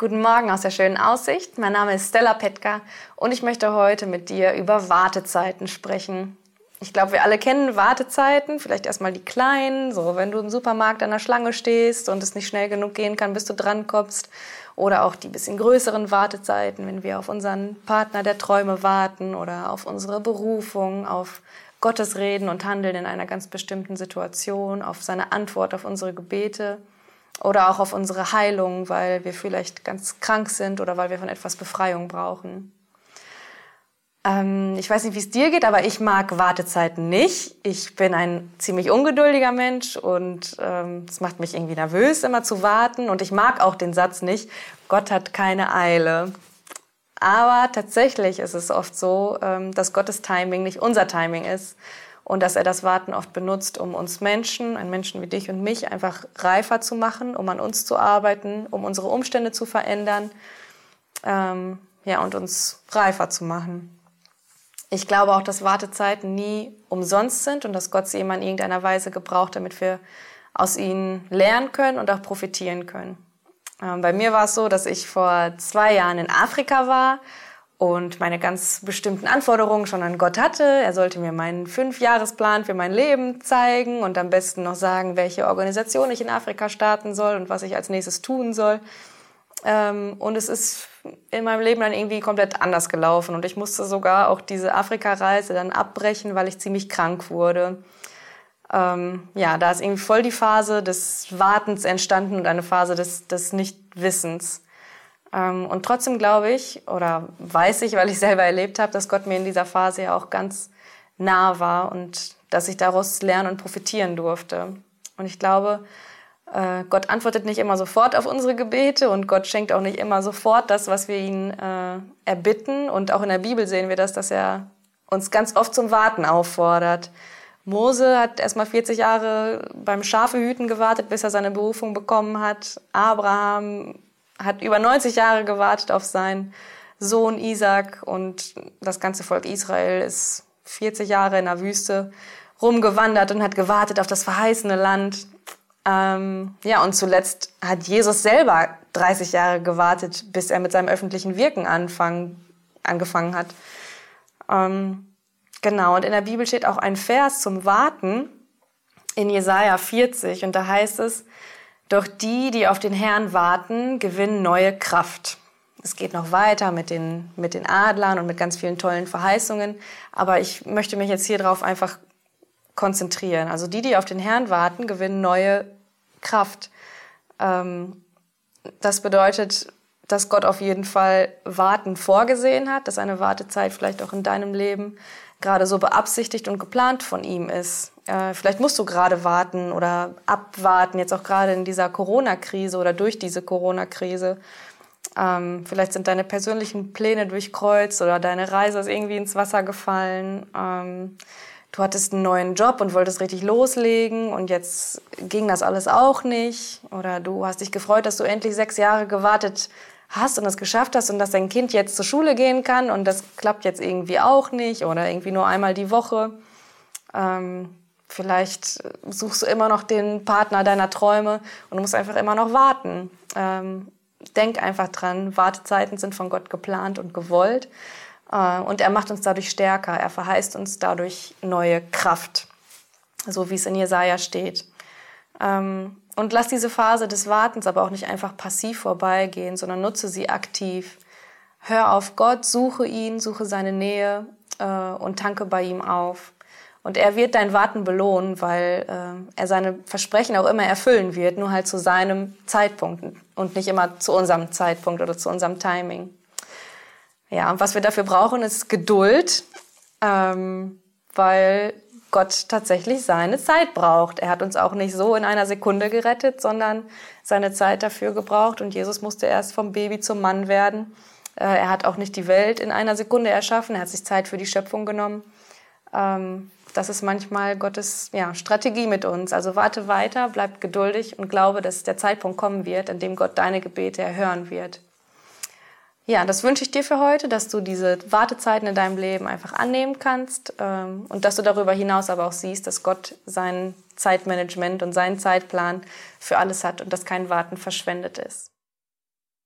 Guten Morgen aus der schönen Aussicht. Mein Name ist Stella Petka und ich möchte heute mit dir über Wartezeiten sprechen. Ich glaube, wir alle kennen Wartezeiten, vielleicht erstmal die kleinen, so wenn du im Supermarkt an der Schlange stehst und es nicht schnell genug gehen kann, bis du drankommst. Oder auch die bisschen größeren Wartezeiten, wenn wir auf unseren Partner der Träume warten oder auf unsere Berufung, auf Gottes Reden und Handeln in einer ganz bestimmten Situation, auf seine Antwort auf unsere Gebete oder auch auf unsere Heilung, weil wir vielleicht ganz krank sind oder weil wir von etwas Befreiung brauchen. Ähm, ich weiß nicht, wie es dir geht, aber ich mag Wartezeiten nicht. Ich bin ein ziemlich ungeduldiger Mensch und ähm, es macht mich irgendwie nervös, immer zu warten. Und ich mag auch den Satz nicht, Gott hat keine Eile. Aber tatsächlich ist es oft so, ähm, dass Gottes Timing nicht unser Timing ist und dass er das Warten oft benutzt, um uns Menschen, ein Menschen wie dich und mich, einfach reifer zu machen, um an uns zu arbeiten, um unsere Umstände zu verändern ähm, ja, und uns reifer zu machen. Ich glaube auch, dass Wartezeiten nie umsonst sind und dass Gott sie immer in irgendeiner Weise gebraucht, damit wir aus ihnen lernen können und auch profitieren können. Ähm, bei mir war es so, dass ich vor zwei Jahren in Afrika war und meine ganz bestimmten Anforderungen schon an Gott hatte. Er sollte mir meinen Fünfjahresplan für mein Leben zeigen und am besten noch sagen, welche Organisation ich in Afrika starten soll und was ich als nächstes tun soll. Ähm, und es ist in meinem Leben dann irgendwie komplett anders gelaufen. Und ich musste sogar auch diese Afrika-Reise dann abbrechen, weil ich ziemlich krank wurde. Ähm, ja, da ist irgendwie voll die Phase des Wartens entstanden und eine Phase des, des Nichtwissens. Ähm, und trotzdem glaube ich, oder weiß ich, weil ich selber erlebt habe, dass Gott mir in dieser Phase ja auch ganz nah war und dass ich daraus lernen und profitieren durfte. Und ich glaube, äh, Gott antwortet nicht immer sofort auf unsere Gebete und Gott schenkt auch nicht immer sofort das, was wir ihn äh, erbitten. Und auch in der Bibel sehen wir das, dass er uns ganz oft zum Warten auffordert. Mose hat erstmal 40 Jahre beim Schafehüten gewartet, bis er seine Berufung bekommen hat. Abraham hat über 90 Jahre gewartet auf seinen Sohn Isaac und das ganze Volk Israel ist 40 Jahre in der Wüste rumgewandert und hat gewartet auf das verheißene Land. Ähm, ja, und zuletzt hat Jesus selber 30 Jahre gewartet, bis er mit seinem öffentlichen Wirken anfang, angefangen hat. Ähm, genau, und in der Bibel steht auch ein Vers zum Warten in Jesaja 40 und da heißt es, doch die, die auf den Herrn warten, gewinnen neue Kraft. Es geht noch weiter mit den, mit den Adlern und mit ganz vielen tollen Verheißungen. Aber ich möchte mich jetzt hier drauf einfach konzentrieren. Also die, die auf den Herrn warten, gewinnen neue Kraft. Ähm, das bedeutet, dass Gott auf jeden Fall Warten vorgesehen hat, dass eine Wartezeit vielleicht auch in deinem Leben gerade so beabsichtigt und geplant von ihm ist. Äh, vielleicht musst du gerade warten oder abwarten, jetzt auch gerade in dieser Corona-Krise oder durch diese Corona-Krise. Ähm, vielleicht sind deine persönlichen Pläne durchkreuzt oder deine Reise ist irgendwie ins Wasser gefallen. Ähm, du hattest einen neuen Job und wolltest richtig loslegen und jetzt ging das alles auch nicht. Oder du hast dich gefreut, dass du endlich sechs Jahre gewartet hast und es geschafft hast und dass dein Kind jetzt zur Schule gehen kann und das klappt jetzt irgendwie auch nicht oder irgendwie nur einmal die Woche. Ähm, vielleicht suchst du immer noch den Partner deiner Träume und musst einfach immer noch warten. Ähm, denk einfach dran, Wartezeiten sind von Gott geplant und gewollt äh, und er macht uns dadurch stärker. Er verheißt uns dadurch neue Kraft, so wie es in Jesaja steht. Ähm, und lass diese Phase des Wartens aber auch nicht einfach passiv vorbeigehen, sondern nutze sie aktiv. Hör auf Gott, suche ihn, suche seine Nähe äh, und tanke bei ihm auf. Und er wird dein Warten belohnen, weil äh, er seine Versprechen auch immer erfüllen wird, nur halt zu seinem Zeitpunkt und nicht immer zu unserem Zeitpunkt oder zu unserem Timing. Ja, und was wir dafür brauchen, ist Geduld, ähm, weil Gott tatsächlich seine Zeit braucht. Er hat uns auch nicht so in einer Sekunde gerettet, sondern seine Zeit dafür gebraucht. Und Jesus musste erst vom Baby zum Mann werden. Äh, er hat auch nicht die Welt in einer Sekunde erschaffen. Er hat sich Zeit für die Schöpfung genommen. Ähm, das ist manchmal Gottes ja, Strategie mit uns. Also warte weiter, bleib geduldig und glaube, dass der Zeitpunkt kommen wird, an dem Gott deine Gebete erhören wird. Ja, das wünsche ich dir für heute, dass du diese Wartezeiten in deinem Leben einfach annehmen kannst ähm, und dass du darüber hinaus aber auch siehst, dass Gott sein Zeitmanagement und seinen Zeitplan für alles hat und dass kein Warten verschwendet ist.